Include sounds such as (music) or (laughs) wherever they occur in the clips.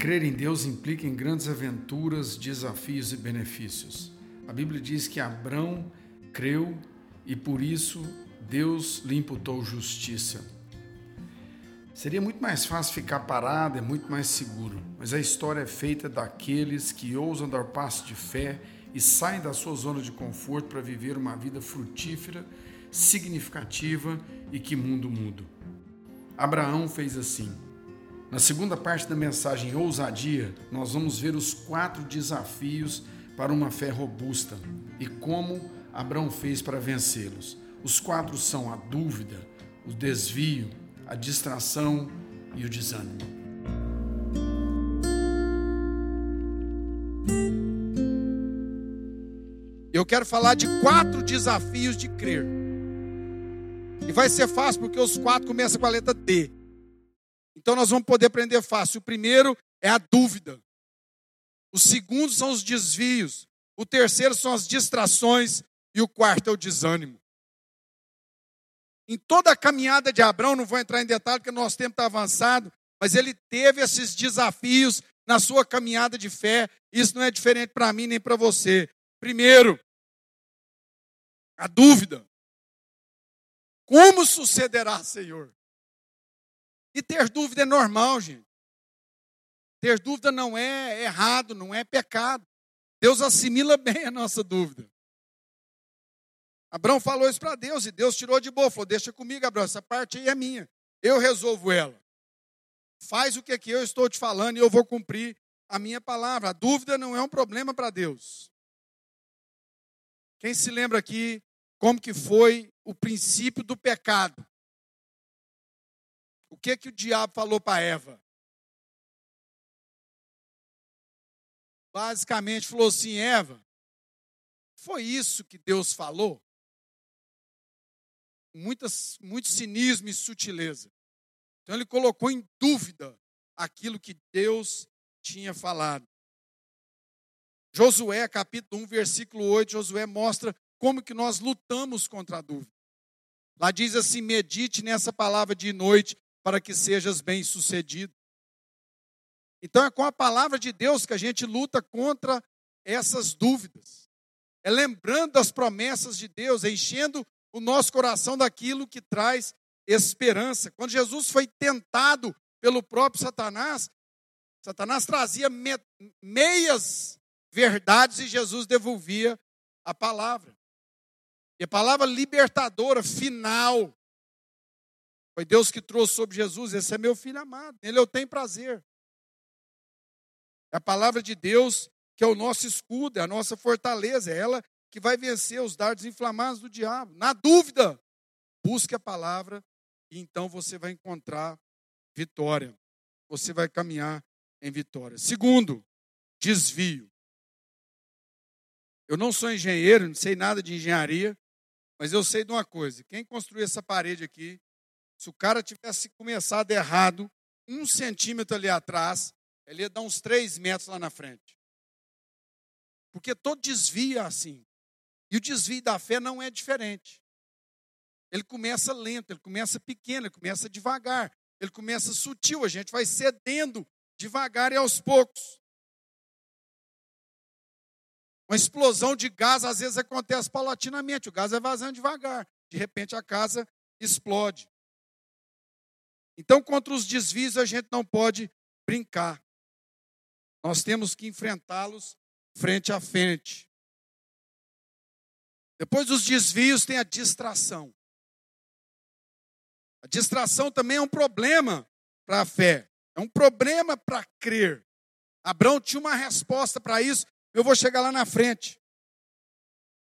Crer em Deus implica em grandes aventuras, desafios e benefícios. A Bíblia diz que Abraão creu e por isso Deus lhe imputou justiça. Seria muito mais fácil ficar parado, é muito mais seguro, mas a história é feita daqueles que ousam dar passo de fé e saem da sua zona de conforto para viver uma vida frutífera, significativa e que mundo muda. Abraão fez assim. Na segunda parte da mensagem Ousadia, nós vamos ver os quatro desafios para uma fé robusta e como Abraão fez para vencê-los. Os quatro são a dúvida, o desvio, a distração e o desânimo. Eu quero falar de quatro desafios de crer. E vai ser fácil porque os quatro começam com a letra D. Então nós vamos poder aprender fácil. O primeiro é a dúvida. O segundo são os desvios. O terceiro são as distrações. E o quarto é o desânimo. Em toda a caminhada de Abraão, não vou entrar em detalhe porque o nosso tempo está avançado, mas ele teve esses desafios na sua caminhada de fé. Isso não é diferente para mim nem para você. Primeiro, a dúvida. Como sucederá, Senhor? E ter dúvida é normal, gente. Ter dúvida não é errado, não é pecado. Deus assimila (laughs) bem a nossa dúvida. Abraão falou isso para Deus e Deus tirou de boa. Falou: Deixa comigo, Abraão, essa parte aí é minha. Eu resolvo ela. Faz o que, é que eu estou te falando e eu vou cumprir a minha palavra. A dúvida não é um problema para Deus. Quem se lembra aqui como que foi o princípio do pecado? O que que o diabo falou para Eva? Basicamente falou assim, Eva, foi isso que Deus falou? muitas, muito cinismo e sutileza. Então ele colocou em dúvida aquilo que Deus tinha falado. Josué, capítulo 1, versículo 8, Josué mostra como que nós lutamos contra a dúvida. Lá diz assim: medite nessa palavra de noite para que sejas bem-sucedido. Então é com a palavra de Deus que a gente luta contra essas dúvidas. É lembrando as promessas de Deus, é enchendo o nosso coração daquilo que traz esperança. Quando Jesus foi tentado pelo próprio Satanás, Satanás trazia me meias verdades e Jesus devolvia a palavra. E a palavra libertadora, final, foi Deus que trouxe sobre Jesus. Esse é meu filho amado, nele eu tenho prazer. É a palavra de Deus que é o nosso escudo, é a nossa fortaleza, é ela que vai vencer os dardos inflamados do diabo. Na dúvida, busque a palavra e então você vai encontrar vitória. Você vai caminhar em vitória. Segundo, desvio. Eu não sou engenheiro, não sei nada de engenharia, mas eu sei de uma coisa: quem construiu essa parede aqui, se o cara tivesse começado errado, um centímetro ali atrás, ele ia dar uns três metros lá na frente. Porque todo desvio é assim. E o desvio da fé não é diferente. Ele começa lento, ele começa pequeno, ele começa devagar, ele começa sutil, a gente vai cedendo devagar e aos poucos. Uma explosão de gás às vezes acontece paulatinamente, o gás é vazando devagar, de repente a casa explode. Então, contra os desvios a gente não pode brincar. Nós temos que enfrentá-los frente a frente. Depois dos desvios tem a distração. A distração também é um problema para a fé. É um problema para crer. Abraão tinha uma resposta para isso. Eu vou chegar lá na frente.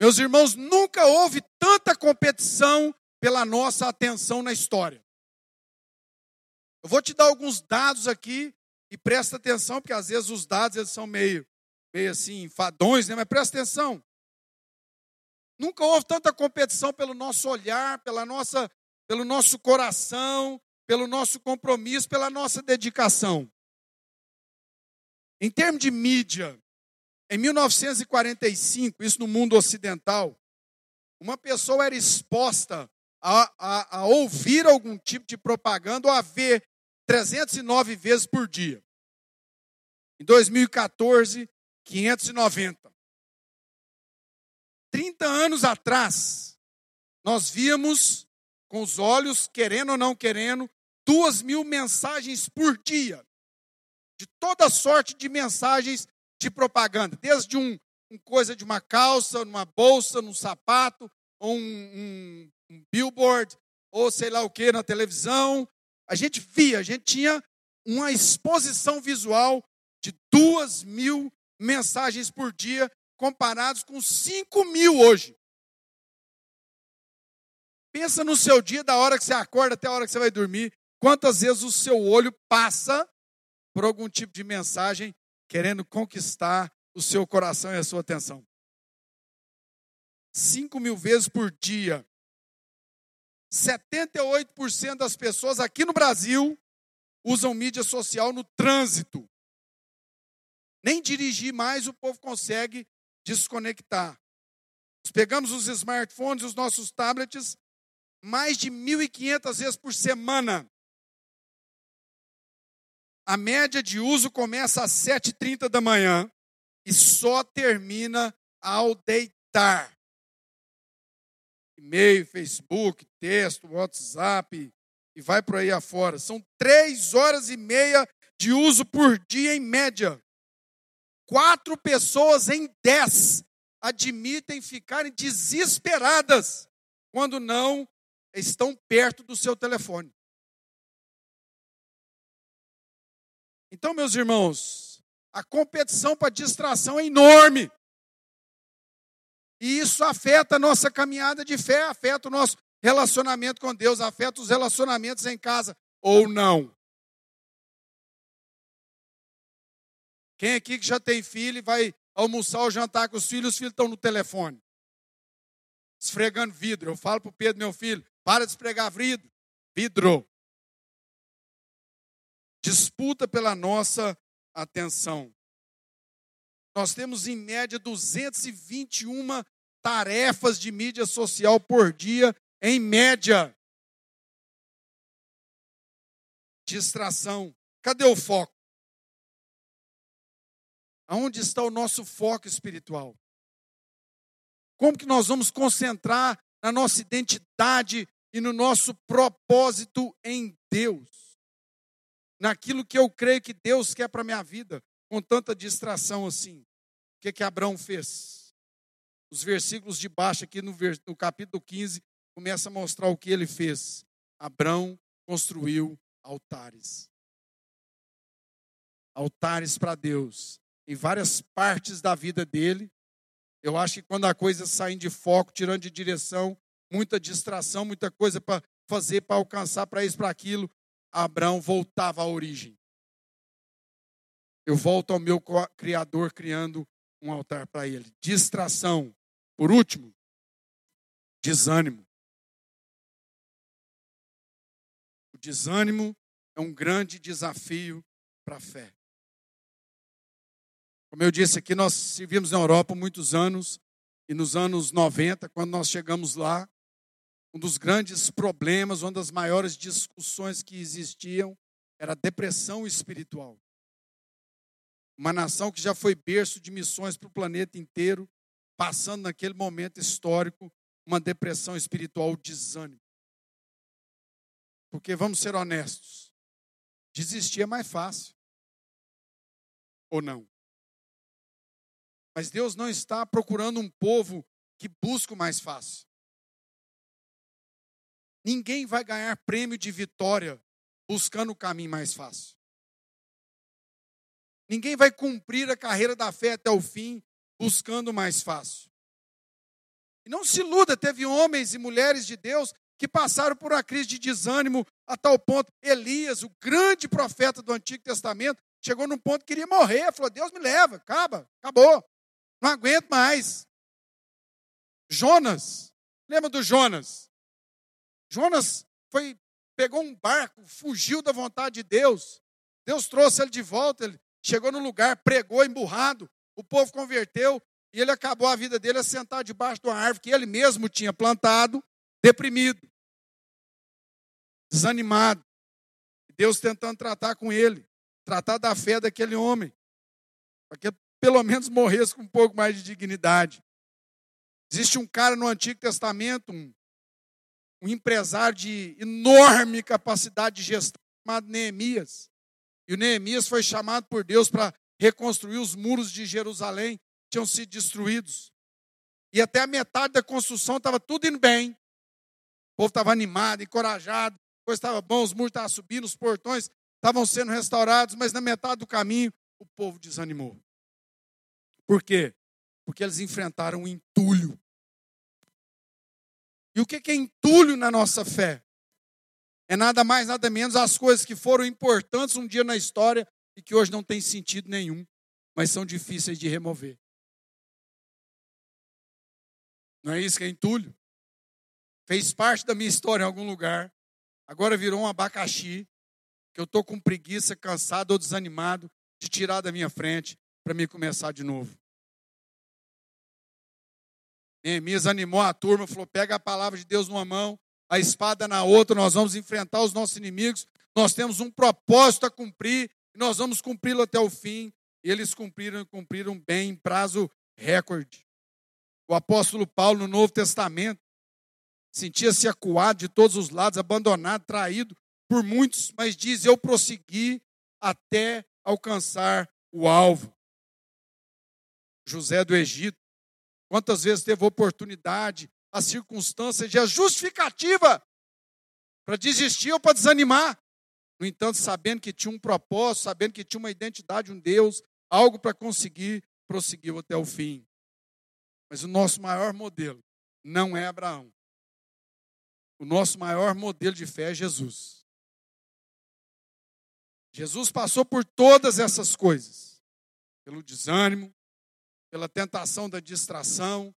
Meus irmãos, nunca houve tanta competição pela nossa atenção na história. Eu vou te dar alguns dados aqui e presta atenção, porque às vezes os dados eles são meio, meio assim, fadões, né? mas presta atenção. Nunca houve tanta competição pelo nosso olhar, pela nossa, pelo nosso coração, pelo nosso compromisso, pela nossa dedicação. Em termos de mídia, em 1945, isso no mundo ocidental, uma pessoa era exposta a, a, a ouvir algum tipo de propaganda ou a ver 309 vezes por dia. Em 2014, 590. 30 anos atrás, nós víamos com os olhos, querendo ou não querendo, duas mil mensagens por dia. De toda sorte de mensagens de propaganda. Desde um, um coisa de uma calça, uma bolsa, num sapato, ou um, um, um billboard, ou sei lá o que na televisão. A gente via, a gente tinha uma exposição visual de duas mil mensagens por dia, comparados com cinco mil hoje. Pensa no seu dia, da hora que você acorda até a hora que você vai dormir, quantas vezes o seu olho passa por algum tipo de mensagem querendo conquistar o seu coração e a sua atenção. Cinco mil vezes por dia. 78% das pessoas aqui no Brasil usam mídia social no trânsito. Nem dirigir mais o povo consegue desconectar. Pegamos os smartphones, os nossos tablets, mais de 1.500 vezes por semana. A média de uso começa às 7h30 da manhã e só termina ao deitar. E-mail, Facebook, texto, WhatsApp e vai por aí afora. São três horas e meia de uso por dia em média. Quatro pessoas em dez admitem ficarem desesperadas quando não estão perto do seu telefone. Então, meus irmãos, a competição para distração é enorme. E isso afeta a nossa caminhada de fé, afeta o nosso relacionamento com Deus, afeta os relacionamentos em casa, ou não. Quem aqui que já tem filho e vai almoçar ou jantar com os filhos, os filhos estão no telefone, esfregando vidro. Eu falo para o Pedro, meu filho, para de esfregar vidro. Vidro. Disputa pela nossa atenção. Nós temos em média 221 tarefas de mídia social por dia, em média. Distração. Cadê o foco? Aonde está o nosso foco espiritual? Como que nós vamos concentrar na nossa identidade e no nosso propósito em Deus. Naquilo que eu creio que Deus quer para a minha vida, com tanta distração assim. O que, que Abraão fez? Os versículos de baixo, aqui no, no capítulo 15, começa a mostrar o que ele fez. Abraão construiu altares. Altares para Deus. Em várias partes da vida dele. Eu acho que quando a coisa sai de foco, tirando de direção, muita distração, muita coisa para fazer, para alcançar, para isso, para aquilo. Abraão voltava à origem. Eu volto ao meu Criador criando um altar para ele. Distração. Por último, desânimo. O desânimo é um grande desafio para a fé. Como eu disse aqui, nós servimos na Europa muitos anos, e nos anos 90, quando nós chegamos lá, um dos grandes problemas, uma das maiores discussões que existiam era a depressão espiritual. Uma nação que já foi berço de missões para o planeta inteiro, passando naquele momento histórico uma depressão espiritual, desânimo. Porque vamos ser honestos, desistir é mais fácil. Ou não? Mas Deus não está procurando um povo que busca o mais fácil. Ninguém vai ganhar prêmio de vitória buscando o caminho mais fácil. Ninguém vai cumprir a carreira da fé até o fim buscando mais fácil. E não se iluda, teve homens e mulheres de Deus que passaram por uma crise de desânimo a tal ponto. Elias, o grande profeta do Antigo Testamento, chegou num ponto que queria morrer. Falou: Deus me leva, acaba, acabou. Não aguento mais. Jonas, lembra do Jonas? Jonas foi, pegou um barco, fugiu da vontade de Deus. Deus trouxe ele de volta, ele chegou no lugar, pregou emburrado, o povo converteu e ele acabou a vida dele a sentar debaixo de uma árvore que ele mesmo tinha plantado, deprimido, desanimado. Deus tentando tratar com ele, tratar da fé daquele homem. para que pelo menos morresse com um pouco mais de dignidade. Existe um cara no Antigo Testamento, um, um empresário de enorme capacidade de gestão, chamado Neemias. E o Neemias foi chamado por Deus para reconstruir os muros de Jerusalém, que tinham sido destruídos. E até a metade da construção estava tudo indo bem. O povo estava animado, encorajado, a coisa estava bom, os muros estavam subindo, os portões estavam sendo restaurados, mas na metade do caminho o povo desanimou. Por quê? Porque eles enfrentaram um entulho. E o que é entulho na nossa fé? É nada mais, nada menos as coisas que foram importantes um dia na história e que hoje não tem sentido nenhum, mas são difíceis de remover. Não é isso que é entulho? Fez parte da minha história em algum lugar, agora virou um abacaxi, que eu estou com preguiça, cansado ou desanimado de tirar da minha frente para me começar de novo. Neemias animou a turma, falou: pega a palavra de Deus numa mão, a espada na outra, nós vamos enfrentar os nossos inimigos, nós temos um propósito a cumprir, e nós vamos cumpri-lo até o fim. E eles cumpriram e cumpriram bem em prazo recorde. O apóstolo Paulo, no Novo Testamento, sentia-se acuado de todos os lados, abandonado, traído por muitos, mas diz: Eu prossegui até alcançar o alvo. José do Egito, quantas vezes teve oportunidade, a circunstância de a justificativa para desistir ou para desanimar. No entanto, sabendo que tinha um propósito, sabendo que tinha uma identidade, um Deus, algo para conseguir, prosseguiu até o fim. Mas o nosso maior modelo não é Abraão. O nosso maior modelo de fé é Jesus. Jesus passou por todas essas coisas, pelo desânimo, pela tentação da distração,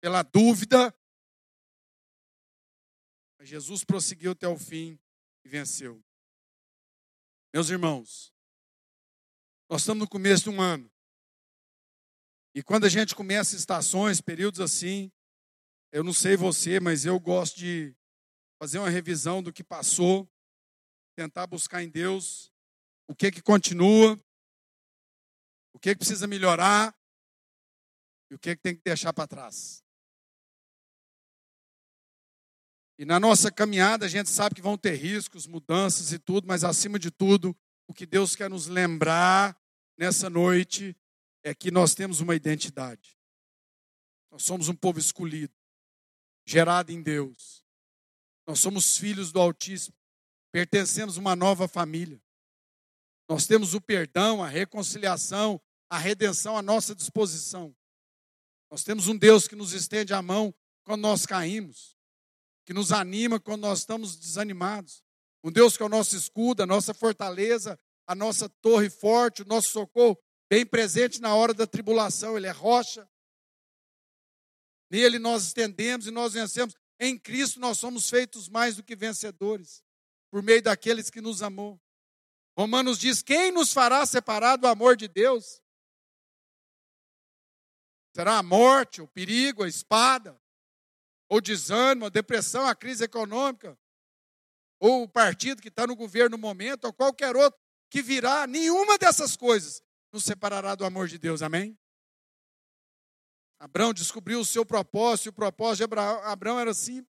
pela dúvida. Mas Jesus prosseguiu até o fim e venceu. Meus irmãos, nós estamos no começo de um ano. E quando a gente começa estações, períodos assim, eu não sei você, mas eu gosto de fazer uma revisão do que passou, tentar buscar em Deus o que que continua, o que que precisa melhorar e o que que tem que deixar para trás. E na nossa caminhada a gente sabe que vão ter riscos, mudanças e tudo, mas acima de tudo, o que Deus quer nos lembrar nessa noite é que nós temos uma identidade. Nós somos um povo escolhido, gerado em Deus. Nós somos filhos do Altíssimo, pertencemos a uma nova família. Nós temos o perdão, a reconciliação, a redenção à nossa disposição. Nós temos um Deus que nos estende a mão quando nós caímos que nos anima quando nós estamos desanimados. Um Deus que é o nosso escudo, a nossa fortaleza, a nossa torre forte, o nosso socorro, bem presente na hora da tribulação. Ele é rocha. Nele nós estendemos e nós vencemos. Em Cristo nós somos feitos mais do que vencedores, por meio daqueles que nos amou. Romanos diz: quem nos fará separar do amor de Deus? Será a morte, o perigo, a espada, ou desânimo, a depressão, a crise econômica, ou o partido que está no governo no momento, ou qualquer outro que virá, nenhuma dessas coisas nos separará do amor de Deus, amém? Abraão descobriu o seu propósito, e o propósito de Abraão, Abraão era assim: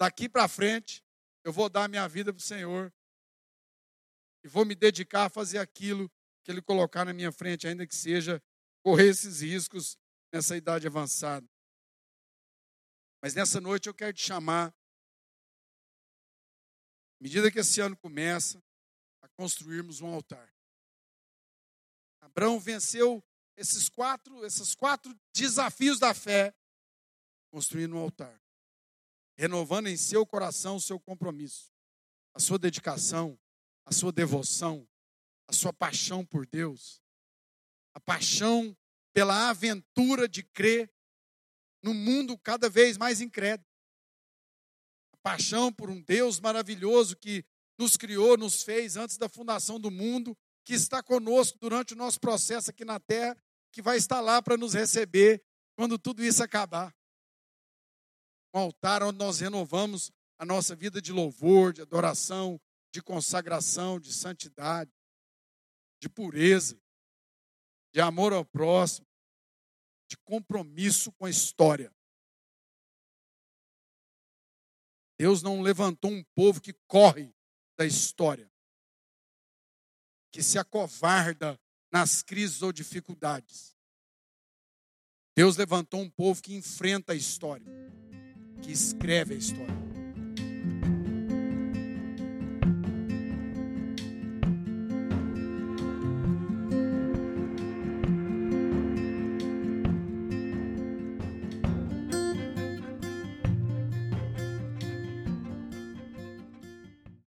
daqui para frente, eu vou dar minha vida para o Senhor, e vou me dedicar a fazer aquilo que Ele colocar na minha frente, ainda que seja correr esses riscos nessa idade avançada. Mas nessa noite eu quero te chamar, à medida que esse ano começa, a construirmos um altar. Abraão venceu esses quatro, esses quatro desafios da fé, construindo um altar, renovando em seu coração o seu compromisso, a sua dedicação, a sua devoção, a sua paixão por Deus, a paixão pela aventura de crer no mundo cada vez mais incrédulo. A paixão por um Deus maravilhoso que nos criou, nos fez antes da fundação do mundo, que está conosco durante o nosso processo aqui na terra, que vai estar lá para nos receber quando tudo isso acabar. Um altar onde nós renovamos a nossa vida de louvor, de adoração, de consagração, de santidade, de pureza. de amor ao próximo, de compromisso com a história. Deus não levantou um povo que corre da história, que se acovarda nas crises ou dificuldades. Deus levantou um povo que enfrenta a história, que escreve a história.